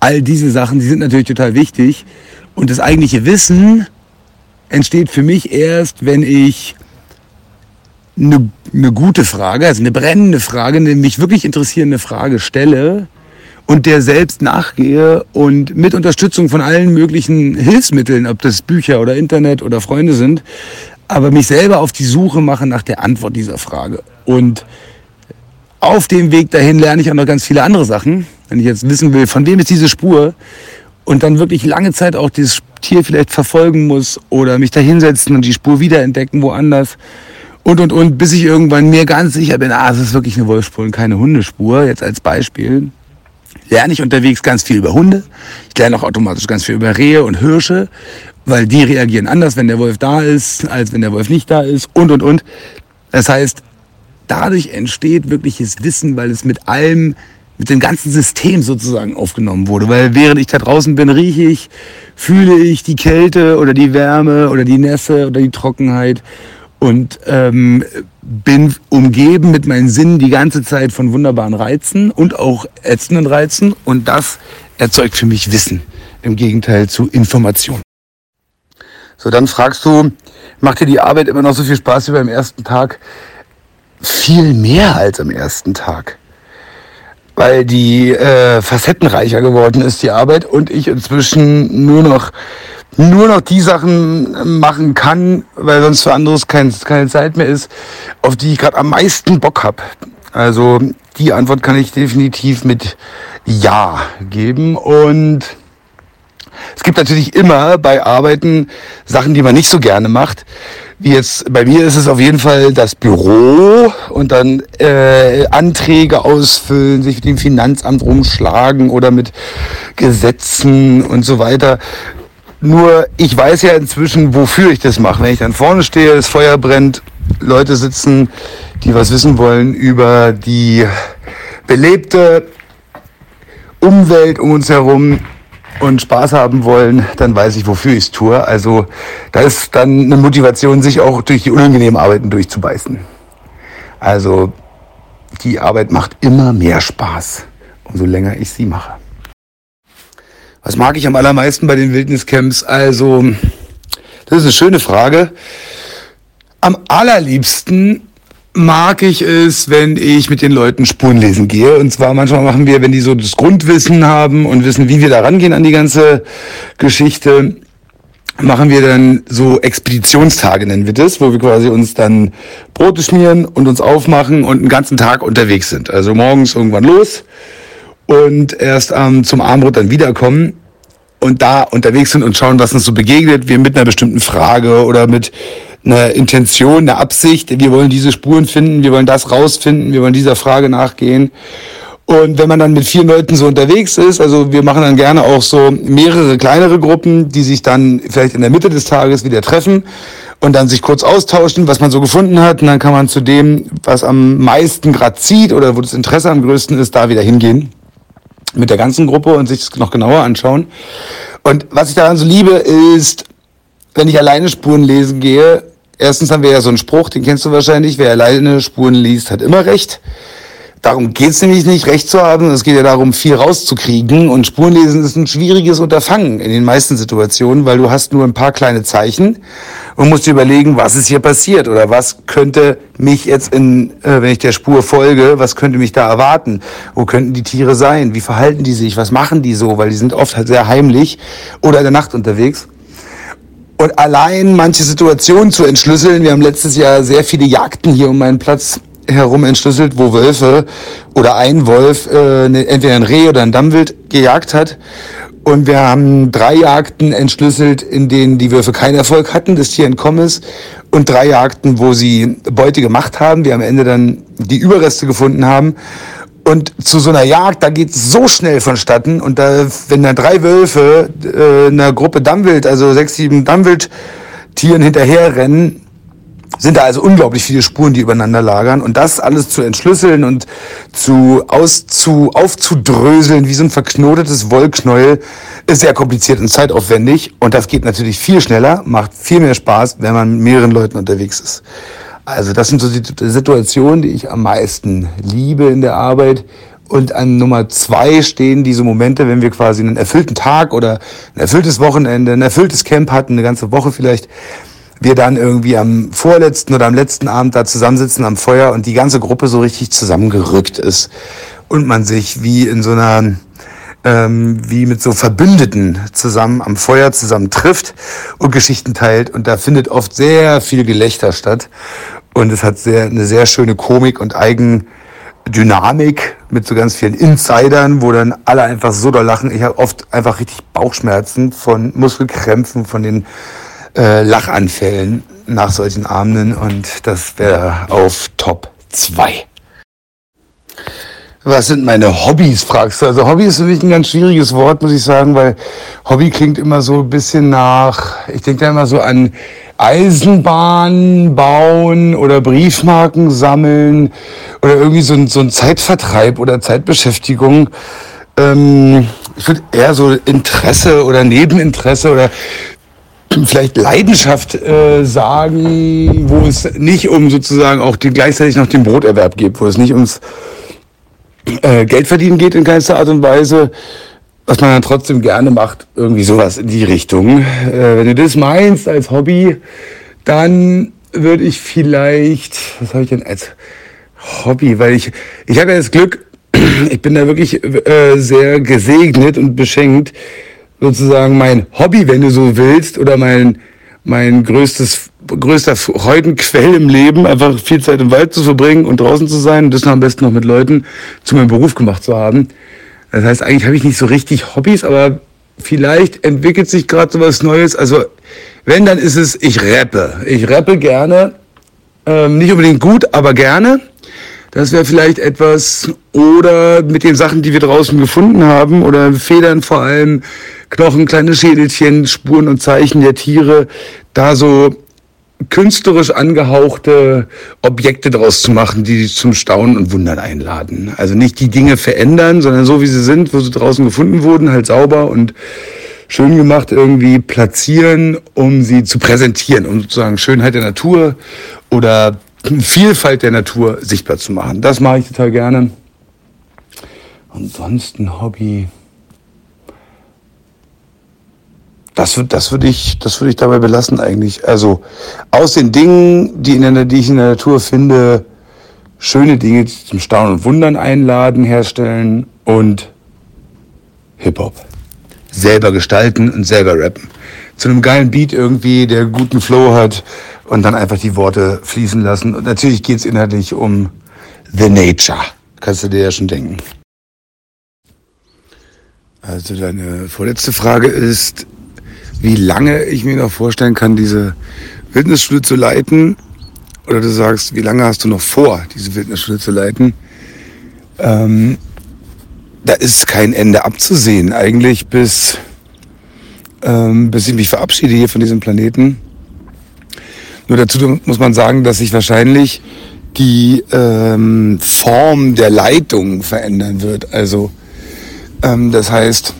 All diese Sachen, die sind natürlich total wichtig. Und das eigentliche Wissen, entsteht für mich erst, wenn ich eine, eine gute Frage, also eine brennende Frage, eine mich wirklich interessierende Frage stelle und der selbst nachgehe und mit Unterstützung von allen möglichen Hilfsmitteln, ob das Bücher oder Internet oder Freunde sind, aber mich selber auf die Suche mache nach der Antwort dieser Frage. Und auf dem Weg dahin lerne ich auch noch ganz viele andere Sachen. Wenn ich jetzt wissen will, von wem ist diese Spur und dann wirklich lange Zeit auch dieses Tier vielleicht verfolgen muss oder mich da hinsetzen und die Spur wiederentdecken woanders und und und, bis ich irgendwann mir ganz sicher bin, ah, es ist wirklich eine Wolfsspur und keine Hundespur, jetzt als Beispiel. Lerne ich unterwegs ganz viel über Hunde. Ich lerne auch automatisch ganz viel über Rehe und Hirsche, weil die reagieren anders, wenn der Wolf da ist, als wenn der Wolf nicht da ist und und und. Das heißt, dadurch entsteht wirkliches Wissen, weil es mit allem mit dem ganzen System sozusagen aufgenommen wurde. Weil während ich da draußen bin, rieche ich, fühle ich die Kälte oder die Wärme oder die Nässe oder die Trockenheit und ähm, bin umgeben mit meinen Sinnen die ganze Zeit von wunderbaren Reizen und auch ätzenden Reizen und das erzeugt für mich Wissen im Gegenteil zu Information. So, dann fragst du, macht dir die Arbeit immer noch so viel Spaß wie beim ersten Tag? Viel mehr als am ersten Tag weil die äh, facettenreicher geworden ist, die Arbeit, und ich inzwischen nur noch nur noch die Sachen machen kann, weil sonst für anderes kein, keine Zeit mehr ist, auf die ich gerade am meisten Bock hab. Also die Antwort kann ich definitiv mit Ja geben. Und es gibt natürlich immer bei Arbeiten Sachen, die man nicht so gerne macht. Wie jetzt bei mir ist es auf jeden Fall das Büro und dann äh, Anträge ausfüllen, sich mit dem Finanzamt rumschlagen oder mit Gesetzen und so weiter. Nur ich weiß ja inzwischen, wofür ich das mache. Wenn ich dann vorne stehe, das Feuer brennt, Leute sitzen, die was wissen wollen über die belebte Umwelt um uns herum, und Spaß haben wollen, dann weiß ich, wofür ich es tue. Also da ist dann eine Motivation, sich auch durch die unangenehmen Arbeiten durchzubeißen. Also die Arbeit macht immer mehr Spaß, umso länger ich sie mache. Was mag ich am allermeisten bei den Wildniscamps? Also, das ist eine schöne Frage. Am allerliebsten mag ich es, wenn ich mit den Leuten Spuren lesen gehe. Und zwar manchmal machen wir, wenn die so das Grundwissen haben und wissen, wie wir da rangehen an die ganze Geschichte, machen wir dann so Expeditionstage, nennen wir das, wo wir quasi uns dann Brote schmieren und uns aufmachen und einen ganzen Tag unterwegs sind. Also morgens irgendwann los und erst ähm, zum Abendbrot dann wiederkommen und da unterwegs sind und schauen, was uns so begegnet, wir mit einer bestimmten Frage oder mit eine Intention, eine Absicht. Wir wollen diese Spuren finden, wir wollen das rausfinden, wir wollen dieser Frage nachgehen. Und wenn man dann mit vier Leuten so unterwegs ist, also wir machen dann gerne auch so mehrere kleinere Gruppen, die sich dann vielleicht in der Mitte des Tages wieder treffen und dann sich kurz austauschen, was man so gefunden hat. Und dann kann man zu dem, was am meisten gerade zieht oder wo das Interesse am größten ist, da wieder hingehen mit der ganzen Gruppe und sich das noch genauer anschauen. Und was ich daran so liebe, ist, wenn ich alleine Spuren lesen gehe, Erstens haben wir ja so einen Spruch, den kennst du wahrscheinlich, wer alleine Spuren liest, hat immer recht. Darum geht's nämlich nicht, recht zu haben. Es geht ja darum, viel rauszukriegen. Und Spurenlesen ist ein schwieriges Unterfangen in den meisten Situationen, weil du hast nur ein paar kleine Zeichen und musst dir überlegen, was ist hier passiert oder was könnte mich jetzt in, äh, wenn ich der Spur folge, was könnte mich da erwarten? Wo könnten die Tiere sein? Wie verhalten die sich? Was machen die so? Weil die sind oft halt sehr heimlich oder in der Nacht unterwegs. Und allein manche Situationen zu entschlüsseln, wir haben letztes Jahr sehr viele Jagden hier um meinen Platz herum entschlüsselt, wo Wölfe oder ein Wolf äh, ne, entweder ein Reh oder ein Dammwild gejagt hat. Und wir haben drei Jagden entschlüsselt, in denen die Wölfe keinen Erfolg hatten, das Tier entkommen ist. Und drei Jagden, wo sie Beute gemacht haben, wir am Ende dann die Überreste gefunden haben. Und zu so einer Jagd, da geht so schnell vonstatten. Und da, wenn da drei Wölfe äh, einer Gruppe Dammwild, also sechs, sieben Dammwildtieren hinterherrennen, sind da also unglaublich viele Spuren, die übereinander lagern. Und das alles zu entschlüsseln und zu, aus, zu aufzudröseln wie so ein verknotetes Wollknäuel ist sehr kompliziert und zeitaufwendig. Und das geht natürlich viel schneller, macht viel mehr Spaß, wenn man mit mehreren Leuten unterwegs ist. Also das sind so die Situationen, die ich am meisten liebe in der Arbeit. Und an Nummer zwei stehen diese Momente, wenn wir quasi einen erfüllten Tag oder ein erfülltes Wochenende, ein erfülltes Camp hatten, eine ganze Woche vielleicht, wir dann irgendwie am vorletzten oder am letzten Abend da zusammensitzen am Feuer und die ganze Gruppe so richtig zusammengerückt ist und man sich wie in so einer ähm, wie mit so Verbündeten zusammen am Feuer zusammen trifft und Geschichten teilt und da findet oft sehr viel Gelächter statt und es hat sehr eine sehr schöne Komik und Eigendynamik mit so ganz vielen Insidern, wo dann alle einfach so da lachen. Ich habe oft einfach richtig Bauchschmerzen von Muskelkrämpfen, von den äh, Lachanfällen nach solchen Abenden und das wäre auf Top 2. Was sind meine Hobbys, fragst du? Also Hobby ist für mich ein ganz schwieriges Wort, muss ich sagen, weil Hobby klingt immer so ein bisschen nach, ich denke da immer so an Eisenbahn bauen oder Briefmarken sammeln oder irgendwie so ein, so ein Zeitvertreib oder Zeitbeschäftigung. Ähm, ich würde eher so Interesse oder Nebeninteresse oder vielleicht Leidenschaft äh, sagen, wo es nicht um sozusagen auch die, gleichzeitig noch den Broterwerb geht, wo es nicht ums äh, Geld verdienen geht in keinster Art und Weise, was man dann trotzdem gerne macht, irgendwie sowas in die Richtung. Äh, wenn du das meinst als Hobby, dann würde ich vielleicht, was habe ich denn als Hobby, weil ich, ich habe ja das Glück, ich bin da wirklich äh, sehr gesegnet und beschenkt, sozusagen mein Hobby, wenn du so willst, oder mein, mein größtes, größter Freudenquell im Leben, einfach viel Zeit im Wald zu verbringen und draußen zu sein und das noch am besten noch mit Leuten zu meinem Beruf gemacht zu haben. Das heißt, eigentlich habe ich nicht so richtig Hobbys, aber vielleicht entwickelt sich gerade so was Neues. Also wenn, dann ist es, ich rappe. Ich rappe gerne, ähm, nicht unbedingt gut, aber gerne. Das wäre vielleicht etwas, oder mit den Sachen, die wir draußen gefunden haben, oder Federn vor allem, Knochen, kleine Schädelchen, Spuren und Zeichen der Tiere, da so künstlerisch angehauchte Objekte draus zu machen, die zum Staunen und Wundern einladen. Also nicht die Dinge verändern, sondern so wie sie sind, wo sie draußen gefunden wurden, halt sauber und schön gemacht irgendwie platzieren, um sie zu präsentieren, um sozusagen Schönheit der Natur oder Vielfalt der Natur sichtbar zu machen. Das mache ich total gerne. Ansonsten Hobby. Das, das würde ich, das würde ich dabei belassen eigentlich. Also aus den Dingen, die, in der, die ich in der Natur finde, schöne Dinge zum Staunen und Wundern einladen, herstellen und Hip-Hop. Selber gestalten und selber rappen. Zu einem geilen Beat irgendwie, der guten Flow hat und dann einfach die Worte fließen lassen. Und natürlich geht's inhaltlich um The Nature. Kannst du dir ja schon denken. Also deine vorletzte Frage ist, wie lange ich mir noch vorstellen kann, diese Wildnisschule zu leiten. Oder du sagst, wie lange hast du noch vor, diese Wildnisschule zu leiten? Ähm, da ist kein Ende abzusehen. Eigentlich bis, ähm, bis ich mich verabschiede hier von diesem Planeten. Nur dazu muss man sagen, dass sich wahrscheinlich die ähm, Form der Leitung verändern wird. Also ähm, das heißt,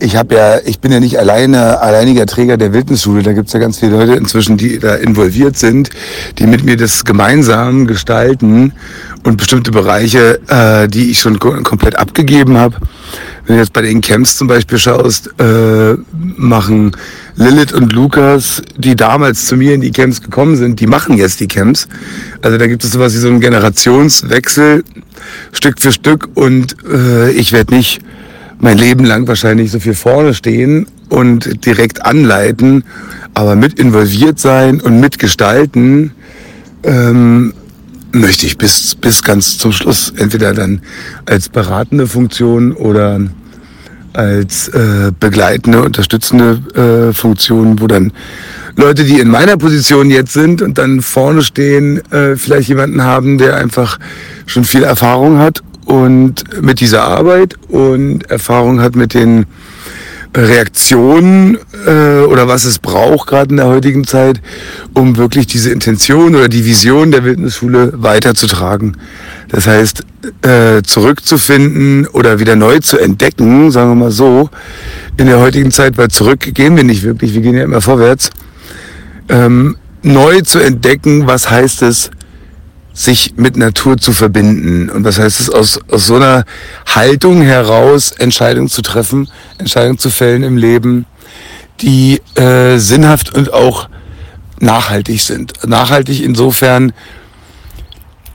ich habe ja, ich bin ja nicht alleine, alleiniger Träger der Wildnisschule. Da gibt's ja ganz viele Leute inzwischen, die da involviert sind, die mit mir das gemeinsam gestalten und bestimmte Bereiche, äh, die ich schon komplett abgegeben habe. Wenn du jetzt bei den Camps zum Beispiel schaust, äh, machen Lilith und Lukas, die damals zu mir in die Camps gekommen sind, die machen jetzt die Camps. Also da gibt es sowas wie so einen Generationswechsel, Stück für Stück. Und äh, ich werde nicht mein Leben lang wahrscheinlich so viel vorne stehen und direkt anleiten, aber mit involviert sein und mitgestalten ähm, möchte ich bis, bis ganz zum Schluss entweder dann als beratende Funktion oder als äh, begleitende, unterstützende äh, Funktion, wo dann Leute, die in meiner Position jetzt sind und dann vorne stehen, äh, vielleicht jemanden haben, der einfach schon viel Erfahrung hat und mit dieser Arbeit und Erfahrung hat mit den Reaktionen äh, oder was es braucht gerade in der heutigen Zeit, um wirklich diese Intention oder die Vision der Wildnisschule weiterzutragen. Das heißt, äh, zurückzufinden oder wieder neu zu entdecken, sagen wir mal so, in der heutigen Zeit, weil zurück gehen wir nicht wirklich, wir gehen ja immer vorwärts, ähm, neu zu entdecken, was heißt es, sich mit Natur zu verbinden. Und was heißt es, aus, aus so einer Haltung heraus Entscheidungen zu treffen, Entscheidungen zu fällen im Leben, die äh, sinnhaft und auch nachhaltig sind. Nachhaltig insofern,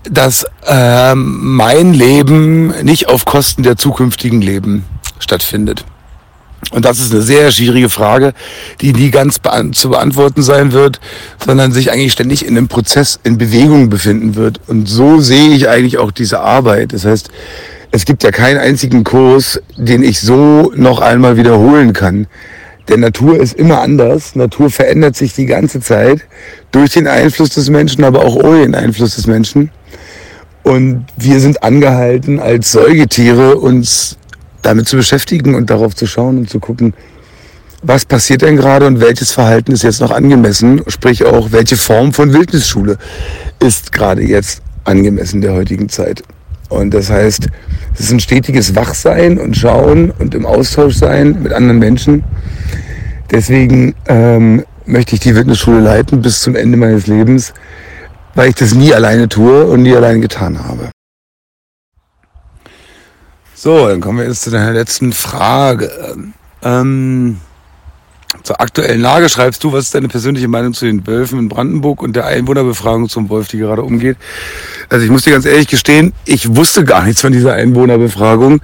dass äh, mein Leben nicht auf Kosten der zukünftigen Leben stattfindet. Und das ist eine sehr schwierige Frage, die nie ganz beant zu beantworten sein wird, sondern sich eigentlich ständig in einem Prozess in Bewegung befinden wird. Und so sehe ich eigentlich auch diese Arbeit. Das heißt, es gibt ja keinen einzigen Kurs, den ich so noch einmal wiederholen kann. Denn Natur ist immer anders. Natur verändert sich die ganze Zeit durch den Einfluss des Menschen, aber auch ohne den Einfluss des Menschen. Und wir sind angehalten, als Säugetiere uns damit zu beschäftigen und darauf zu schauen und zu gucken, was passiert denn gerade und welches Verhalten ist jetzt noch angemessen, sprich auch, welche Form von Wildnisschule ist gerade jetzt angemessen der heutigen Zeit. Und das heißt, es ist ein stetiges Wachsein und Schauen und im Austausch sein mit anderen Menschen. Deswegen ähm, möchte ich die Wildnisschule leiten bis zum Ende meines Lebens, weil ich das nie alleine tue und nie alleine getan habe. So, dann kommen wir jetzt zu deiner letzten Frage. Ähm, zur aktuellen Lage schreibst du, was ist deine persönliche Meinung zu den Wölfen in Brandenburg und der Einwohnerbefragung zum Wolf, die gerade umgeht? Also ich muss dir ganz ehrlich gestehen, ich wusste gar nichts von dieser Einwohnerbefragung.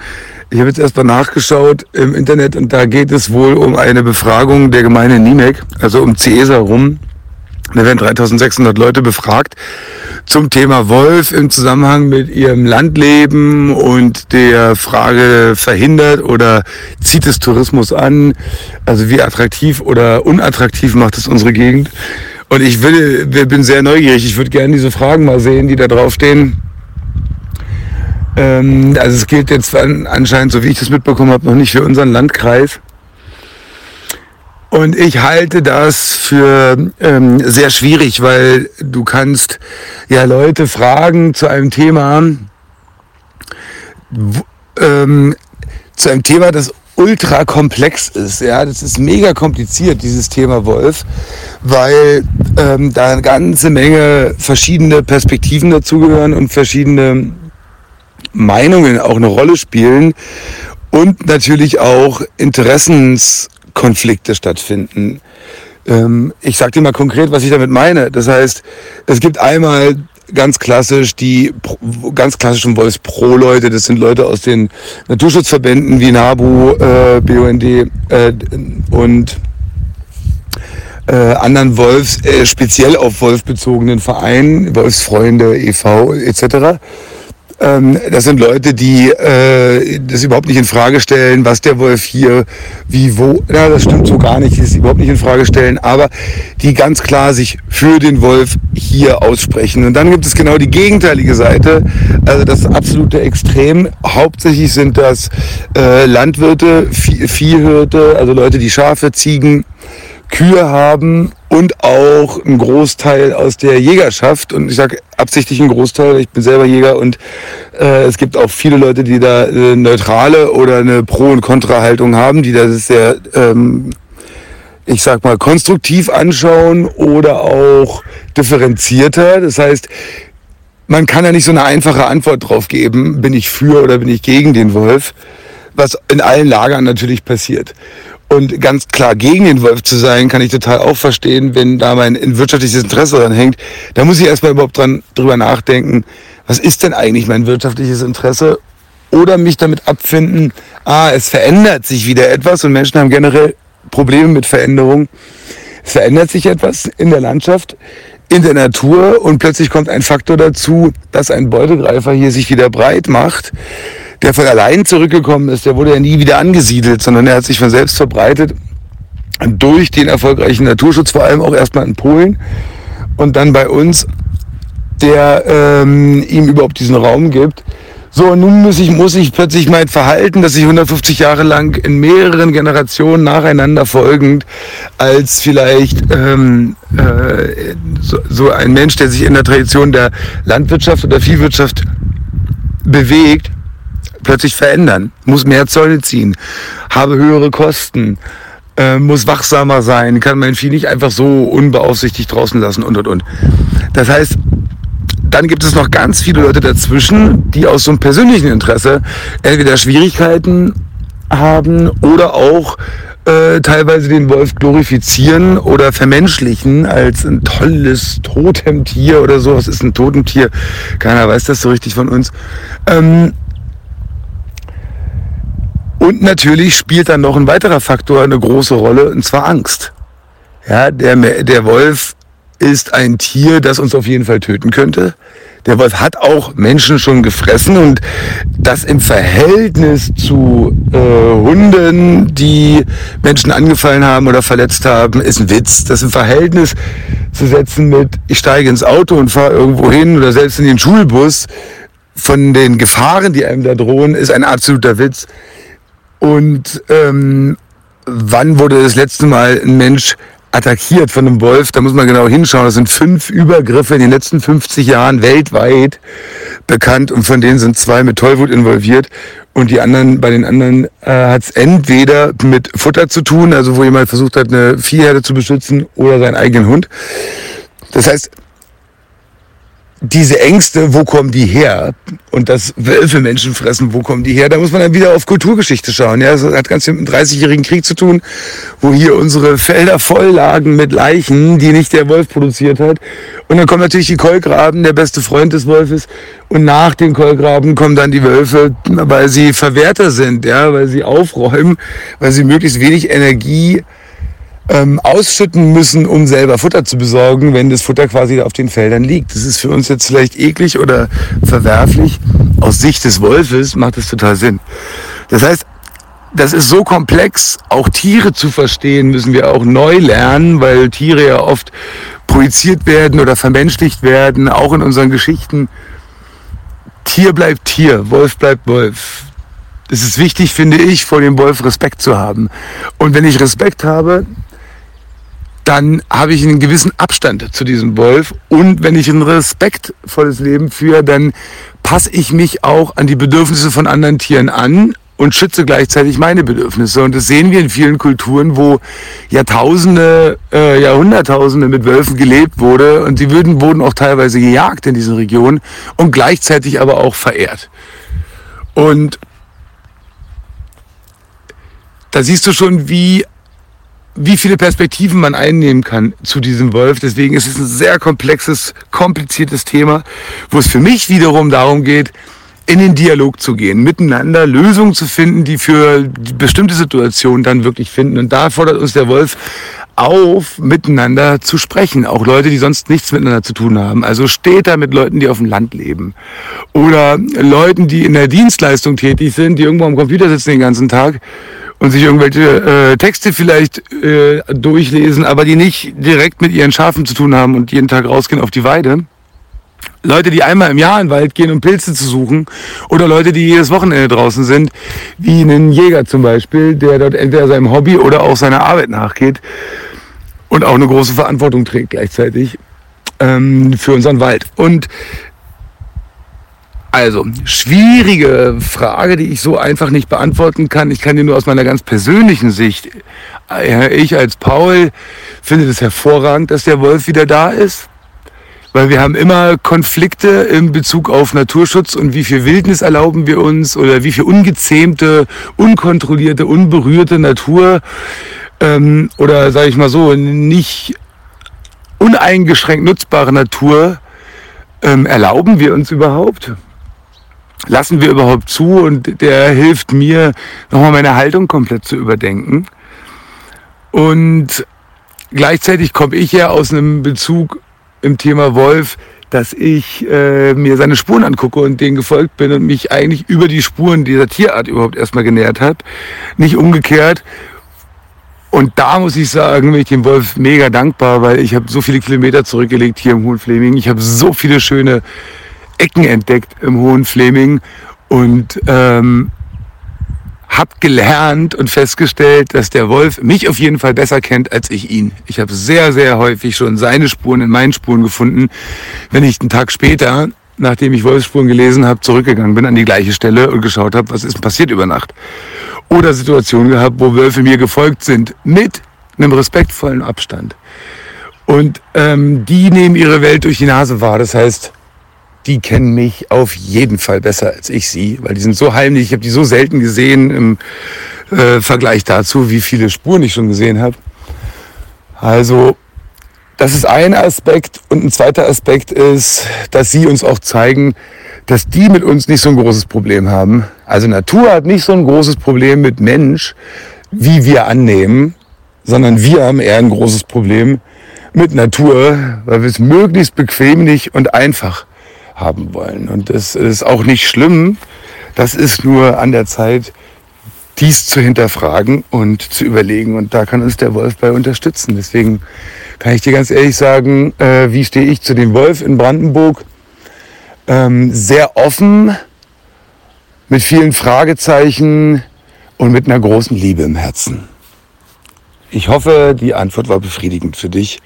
Ich habe jetzt erst mal nachgeschaut im Internet und da geht es wohl um eine Befragung der Gemeinde Niemek, also um Cäsar rum. Da werden 3600 Leute befragt zum Thema Wolf im Zusammenhang mit ihrem Landleben und der Frage verhindert oder zieht es Tourismus an? Also wie attraktiv oder unattraktiv macht es unsere Gegend? Und ich will, bin sehr neugierig. Ich würde gerne diese Fragen mal sehen, die da draufstehen. Ähm, also es gilt jetzt anscheinend, so wie ich das mitbekommen habe, noch nicht für unseren Landkreis. Und ich halte das für ähm, sehr schwierig, weil du kannst ja Leute fragen zu einem Thema, ähm, zu einem Thema, das ultra komplex ist. Ja, das ist mega kompliziert, dieses Thema Wolf, weil ähm, da eine ganze Menge verschiedene Perspektiven dazugehören und verschiedene Meinungen auch eine Rolle spielen und natürlich auch Interessens Konflikte stattfinden. Ähm, ich sage dir mal konkret, was ich damit meine. Das heißt, es gibt einmal ganz klassisch die ganz klassischen Wolfs-Pro-Leute. Das sind Leute aus den Naturschutzverbänden wie NABU, äh, BUND äh, und äh, anderen Wolfs, äh, speziell auf Wolf bezogenen Vereinen, Wolfsfreunde e.V. etc. Ähm, das sind Leute, die äh, das überhaupt nicht in Frage stellen, was der Wolf hier, wie, wo. Ja, das stimmt so gar nicht, das überhaupt nicht in Frage stellen, aber die ganz klar sich für den Wolf hier aussprechen. Und dann gibt es genau die gegenteilige Seite, also das absolute Extrem. Hauptsächlich sind das äh, Landwirte, Viehhirte, also Leute, die Schafe, Ziegen, Kühe haben und auch ein Großteil aus der Jägerschaft. Und ich sage absichtlich ein Großteil, ich bin selber Jäger und äh, es gibt auch viele Leute, die da eine neutrale oder eine Pro- und Kontra-Haltung haben, die das sehr, ähm, ich sag mal, konstruktiv anschauen oder auch differenzierter. Das heißt, man kann ja nicht so eine einfache Antwort drauf geben, bin ich für oder bin ich gegen den Wolf, was in allen Lagern natürlich passiert. Und ganz klar gegen den Wolf zu sein, kann ich total auch verstehen, wenn da mein wirtschaftliches Interesse dran hängt. Da muss ich erstmal überhaupt dran, drüber nachdenken, was ist denn eigentlich mein wirtschaftliches Interesse? Oder mich damit abfinden, ah, es verändert sich wieder etwas und Menschen haben generell Probleme mit Veränderung. Es verändert sich etwas in der Landschaft. in der Natur und plötzlich kommt ein Faktor dazu, dass ein Beutegreifer hier sich wieder breit macht, der von allein zurückgekommen ist, der wurde ja nie wieder angesiedelt, sondern er hat sich von selbst verbreitet durch den erfolgreichen Naturschutz, vor allem auch erstmal in Polen und dann bei uns, der ähm, ihm überhaupt diesen Raum gibt. So, nun muss ich, muss ich plötzlich mein Verhalten, das ich 150 Jahre lang in mehreren Generationen nacheinander folgend als vielleicht ähm, äh, so, so ein Mensch, der sich in der Tradition der Landwirtschaft oder Viehwirtschaft bewegt, plötzlich verändern, muss mehr Zäune ziehen, habe höhere Kosten, äh, muss wachsamer sein, kann mein Vieh nicht einfach so unbeaufsichtigt draußen lassen und und und. Das heißt, dann gibt es noch ganz viele Leute dazwischen, die aus so einem persönlichen Interesse entweder Schwierigkeiten haben oder auch äh, teilweise den Wolf glorifizieren oder vermenschlichen als ein tolles Totemtier oder so. Was ist ein Totemtier? Keiner weiß das so richtig von uns. Ähm, und natürlich spielt dann noch ein weiterer Faktor eine große Rolle, und zwar Angst. Ja, der, der Wolf ist ein Tier, das uns auf jeden Fall töten könnte. Der Wolf hat auch Menschen schon gefressen und das im Verhältnis zu äh, Hunden, die Menschen angefallen haben oder verletzt haben, ist ein Witz. Das im Verhältnis zu setzen mit, ich steige ins Auto und fahre irgendwo hin oder selbst in den Schulbus von den Gefahren, die einem da drohen, ist ein absoluter Witz. Und ähm, wann wurde das letzte Mal ein Mensch attackiert von einem Wolf? Da muss man genau hinschauen. Das sind fünf Übergriffe in den letzten 50 Jahren weltweit bekannt und von denen sind zwei mit Tollwut involviert. Und die anderen, bei den anderen äh, hat es entweder mit Futter zu tun, also wo jemand versucht hat, eine Viehherde zu beschützen oder seinen eigenen Hund. Das heißt, diese Ängste, wo kommen die her? Und das Wölfe Menschen fressen, wo kommen die her? Da muss man dann wieder auf Kulturgeschichte schauen. Ja, das hat ganz viel mit dem 30-jährigen Krieg zu tun, wo hier unsere Felder voll lagen mit Leichen, die nicht der Wolf produziert hat. Und dann kommen natürlich die Kolkraben, der beste Freund des Wolfes. Und nach den Kolkraben kommen dann die Wölfe, weil sie Verwerter sind, ja, weil sie aufräumen, weil sie möglichst wenig Energie ähm, ausschütten müssen, um selber Futter zu besorgen, wenn das Futter quasi auf den Feldern liegt. Das ist für uns jetzt vielleicht eklig oder verwerflich. Aus Sicht des Wolfes macht es total Sinn. Das heißt, das ist so komplex, auch Tiere zu verstehen, müssen wir auch neu lernen, weil Tiere ja oft projiziert werden oder vermenschlicht werden, auch in unseren Geschichten. Tier bleibt Tier, Wolf bleibt Wolf. Es ist wichtig, finde ich, vor dem Wolf Respekt zu haben. Und wenn ich Respekt habe, dann habe ich einen gewissen Abstand zu diesem Wolf. Und wenn ich ein respektvolles Leben führe, dann passe ich mich auch an die Bedürfnisse von anderen Tieren an und schütze gleichzeitig meine Bedürfnisse. Und das sehen wir in vielen Kulturen, wo Jahrtausende, äh, Jahrhunderttausende mit Wölfen gelebt wurde und die würden, wurden auch teilweise gejagt in diesen Regionen und gleichzeitig aber auch verehrt. Und da siehst du schon, wie wie viele Perspektiven man einnehmen kann zu diesem Wolf. Deswegen ist es ein sehr komplexes, kompliziertes Thema, wo es für mich wiederum darum geht, in den Dialog zu gehen, miteinander Lösungen zu finden, die für bestimmte Situationen dann wirklich finden. Und da fordert uns der Wolf auf, miteinander zu sprechen. Auch Leute, die sonst nichts miteinander zu tun haben. Also Städter mit Leuten, die auf dem Land leben. Oder Leuten, die in der Dienstleistung tätig sind, die irgendwo am Computer sitzen den ganzen Tag und sich irgendwelche äh, Texte vielleicht äh, durchlesen, aber die nicht direkt mit ihren Schafen zu tun haben und jeden Tag rausgehen auf die Weide. Leute, die einmal im Jahr in den Wald gehen, um Pilze zu suchen, oder Leute, die jedes Wochenende draußen sind, wie einen Jäger zum Beispiel, der dort entweder seinem Hobby oder auch seiner Arbeit nachgeht und auch eine große Verantwortung trägt gleichzeitig ähm, für unseren Wald. Und also, schwierige Frage, die ich so einfach nicht beantworten kann. Ich kann dir nur aus meiner ganz persönlichen Sicht, ich als Paul finde es hervorragend, dass der Wolf wieder da ist. Weil wir haben immer Konflikte in Bezug auf Naturschutz und wie viel Wildnis erlauben wir uns oder wie viel ungezähmte, unkontrollierte, unberührte Natur ähm, oder sage ich mal so, nicht uneingeschränkt nutzbare Natur ähm, erlauben wir uns überhaupt? Lassen wir überhaupt zu und der hilft mir, nochmal meine Haltung komplett zu überdenken. Und gleichzeitig komme ich ja aus einem Bezug im Thema Wolf, dass ich äh, mir seine Spuren angucke und denen gefolgt bin und mich eigentlich über die Spuren dieser Tierart überhaupt erstmal genährt habe. Nicht umgekehrt. Und da muss ich sagen, bin ich dem Wolf mega dankbar, weil ich habe so viele Kilometer zurückgelegt hier im Hohen Fleming. Ich habe so viele schöne Ecken entdeckt im Hohen Fleming und ähm, habe gelernt und festgestellt, dass der Wolf mich auf jeden Fall besser kennt als ich ihn. Ich habe sehr, sehr häufig schon seine Spuren in meinen Spuren gefunden. Wenn ich einen Tag später, nachdem ich Wolfsspuren gelesen habe, zurückgegangen bin an die gleiche Stelle und geschaut habe, was ist passiert über Nacht. Oder Situationen gehabt, wo Wölfe mir gefolgt sind, mit einem respektvollen Abstand. Und ähm, die nehmen ihre Welt durch die Nase wahr. Das heißt, die kennen mich auf jeden Fall besser als ich sie, weil die sind so heimlich. Ich habe die so selten gesehen im äh, Vergleich dazu, wie viele Spuren ich schon gesehen habe. Also das ist ein Aspekt. Und ein zweiter Aspekt ist, dass sie uns auch zeigen, dass die mit uns nicht so ein großes Problem haben. Also Natur hat nicht so ein großes Problem mit Mensch, wie wir annehmen, sondern wir haben eher ein großes Problem mit Natur, weil wir es möglichst bequemlich und einfach haben wollen. Und das ist auch nicht schlimm. Das ist nur an der Zeit, dies zu hinterfragen und zu überlegen. Und da kann uns der Wolf bei unterstützen. Deswegen kann ich dir ganz ehrlich sagen, äh, wie stehe ich zu dem Wolf in Brandenburg? Ähm, sehr offen, mit vielen Fragezeichen und mit einer großen Liebe im Herzen. Ich hoffe, die Antwort war befriedigend für dich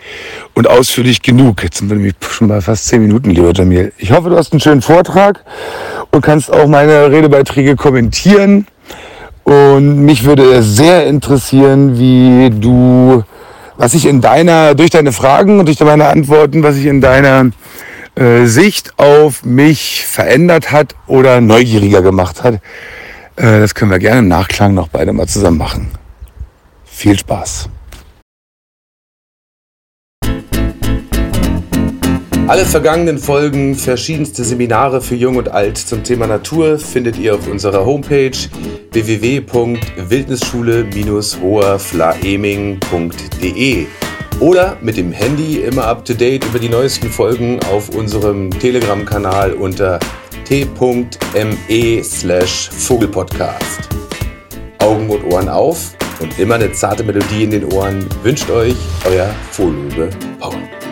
und ausführlich genug. Jetzt sind wir nämlich schon mal fast zehn Minuten, lieber Jamil. Ich hoffe, du hast einen schönen Vortrag und kannst auch meine Redebeiträge kommentieren. Und mich würde sehr interessieren, wie du, was sich in deiner, durch deine Fragen und durch meine Antworten, was sich in deiner äh, Sicht auf mich verändert hat oder neugieriger gemacht hat. Äh, das können wir gerne im Nachklang noch beide mal zusammen machen. Viel Spaß! Alle vergangenen Folgen, verschiedenste Seminare für Jung und Alt zum Thema Natur findet ihr auf unserer Homepage www.wildnisschule-hoherflaeming.de oder mit dem Handy immer up to date über die neuesten Folgen auf unserem Telegram-Kanal unter t.me slash Vogelpodcast. Augen und Ohren auf und immer eine zarte Melodie in den Ohren wünscht euch euer Vorlube Paul.